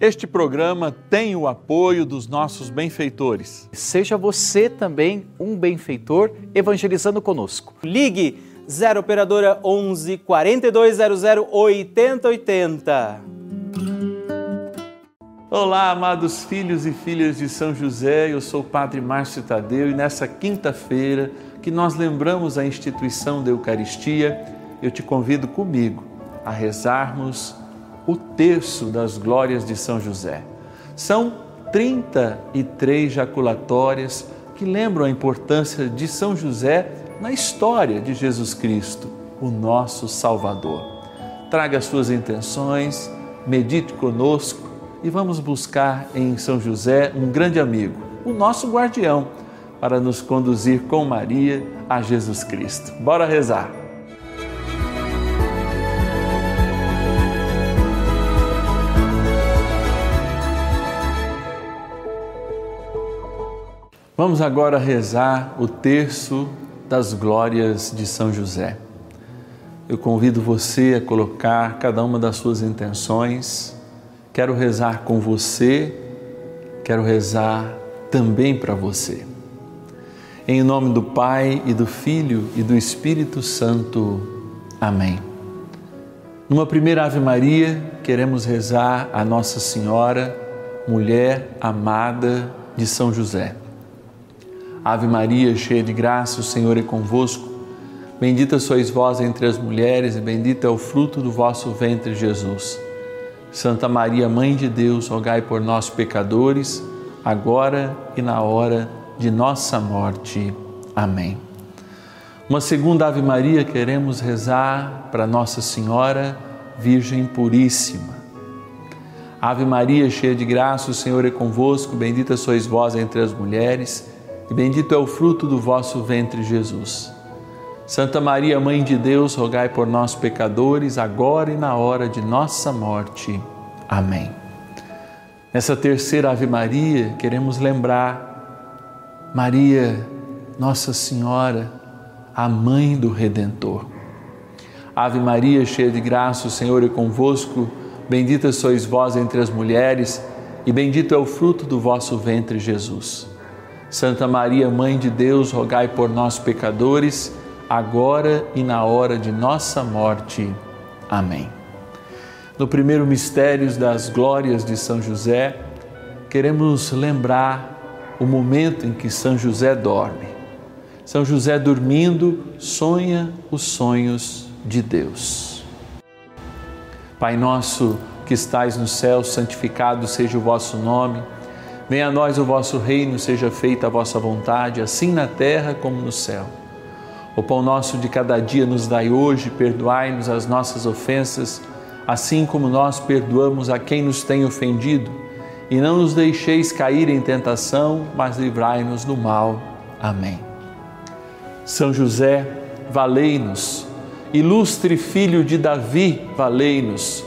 Este programa tem o apoio dos nossos benfeitores. Seja você também um benfeitor evangelizando conosco. Ligue 0 operadora 11 4200 8080. Olá, amados filhos e filhas de São José. Eu sou o Padre Márcio Tadeu e nessa quinta-feira que nós lembramos a instituição da Eucaristia, eu te convido comigo a rezarmos o terço das glórias de São José. São 33 jaculatórias que lembram a importância de São José na história de Jesus Cristo, o nosso Salvador. Traga as suas intenções, medite conosco e vamos buscar em São José um grande amigo, o nosso guardião, para nos conduzir com Maria a Jesus Cristo. Bora rezar! Vamos agora rezar o terço das glórias de São José. Eu convido você a colocar cada uma das suas intenções. Quero rezar com você, quero rezar também para você. Em nome do Pai e do Filho e do Espírito Santo. Amém. Numa primeira Ave Maria, queremos rezar a Nossa Senhora, mulher amada de São José. Ave Maria, cheia de graça, o Senhor é convosco. Bendita sois vós entre as mulheres, e bendito é o fruto do vosso ventre, Jesus. Santa Maria, Mãe de Deus, rogai por nós, pecadores, agora e na hora de nossa morte. Amém. Uma segunda Ave Maria queremos rezar para Nossa Senhora, Virgem Puríssima. Ave Maria, cheia de graça, o Senhor é convosco, bendita sois vós entre as mulheres e bendito é o fruto do vosso ventre, Jesus. Santa Maria, Mãe de Deus, rogai por nós, pecadores, agora e na hora de nossa morte. Amém. Nessa terceira Ave Maria, queremos lembrar Maria, Nossa Senhora, a Mãe do Redentor. Ave Maria, cheia de graça, o Senhor é convosco, bendita sois vós entre as mulheres, e bendito é o fruto do vosso ventre, Jesus. Santa Maria, Mãe de Deus, rogai por nós, pecadores, agora e na hora de nossa morte. Amém. No primeiro mistério das glórias de São José, queremos lembrar o momento em que São José dorme. São José dormindo sonha os sonhos de Deus. Pai nosso que estais no céu, santificado seja o vosso nome. Venha a nós o vosso reino, seja feita a vossa vontade, assim na terra como no céu. O pão nosso de cada dia nos dai hoje, perdoai-nos as nossas ofensas, assim como nós perdoamos a quem nos tem ofendido, e não nos deixeis cair em tentação, mas livrai-nos do mal. Amém. São José, valei-nos. Ilustre filho de Davi, valei-nos.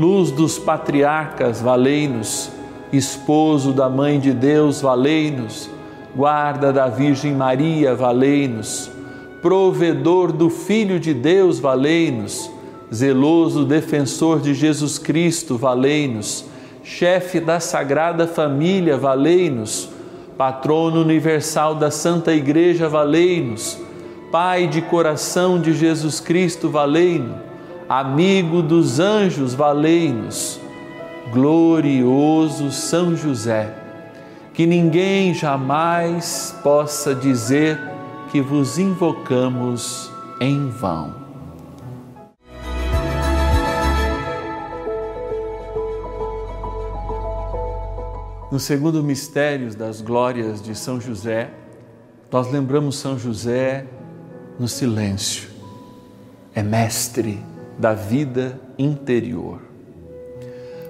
Luz dos patriarcas, valei-nos esposo da Mãe de Deus, valei-nos, guarda da Virgem Maria, valei-nos, provedor do Filho de Deus, valei-nos, zeloso defensor de Jesus Cristo, valei-nos, chefe da Sagrada Família, valei-nos, patrono universal da Santa Igreja, valei-nos, Pai de coração de Jesus Cristo, valei-nos, amigo dos anjos, valei-nos glorioso São José, que ninguém jamais possa dizer que vos invocamos em vão. No segundo mistério das glórias de São José, nós lembramos São José no silêncio. É mestre da vida interior.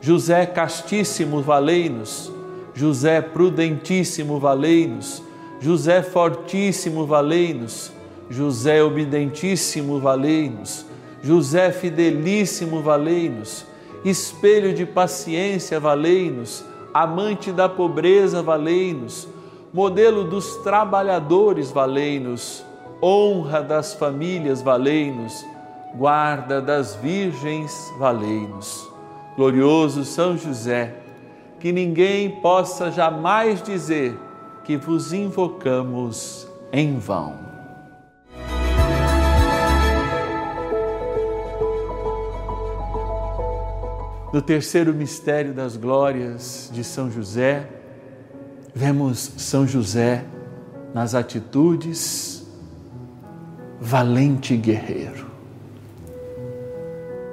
José Castíssimo, valei-nos. José prudentíssimo, valei-nos. José fortíssimo, valei-nos. José obedientíssimo, valei-nos. José fidelíssimo, valei-nos. Espelho de paciência, valei-nos. Amante da pobreza, valei-nos. Modelo dos trabalhadores, valei-nos. Honra das famílias, valei-nos. Guarda das virgens, valei-nos. Glorioso São José, que ninguém possa jamais dizer que vos invocamos em vão. No terceiro mistério das glórias de São José, vemos São José nas atitudes valente guerreiro.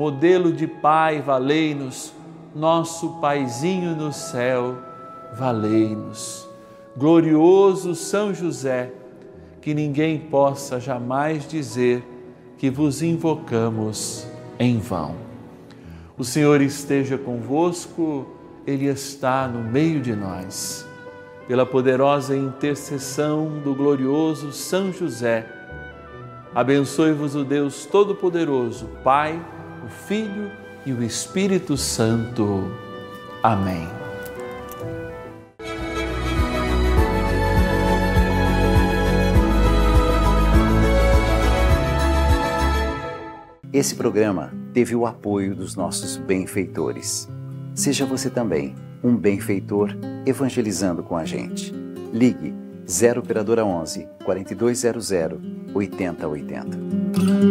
modelo de Pai, valei-nos, nosso Paizinho no céu, valei-nos. Glorioso São José, que ninguém possa jamais dizer que vos invocamos em vão. O Senhor esteja convosco, Ele está no meio de nós. Pela poderosa intercessão do glorioso São José, abençoe-vos o Deus Todo-Poderoso, Pai, o Filho e o Espírito Santo. Amém. Esse programa teve o apoio dos nossos benfeitores. Seja você também um benfeitor evangelizando com a gente. Ligue 0 operadora 11 4200 8080.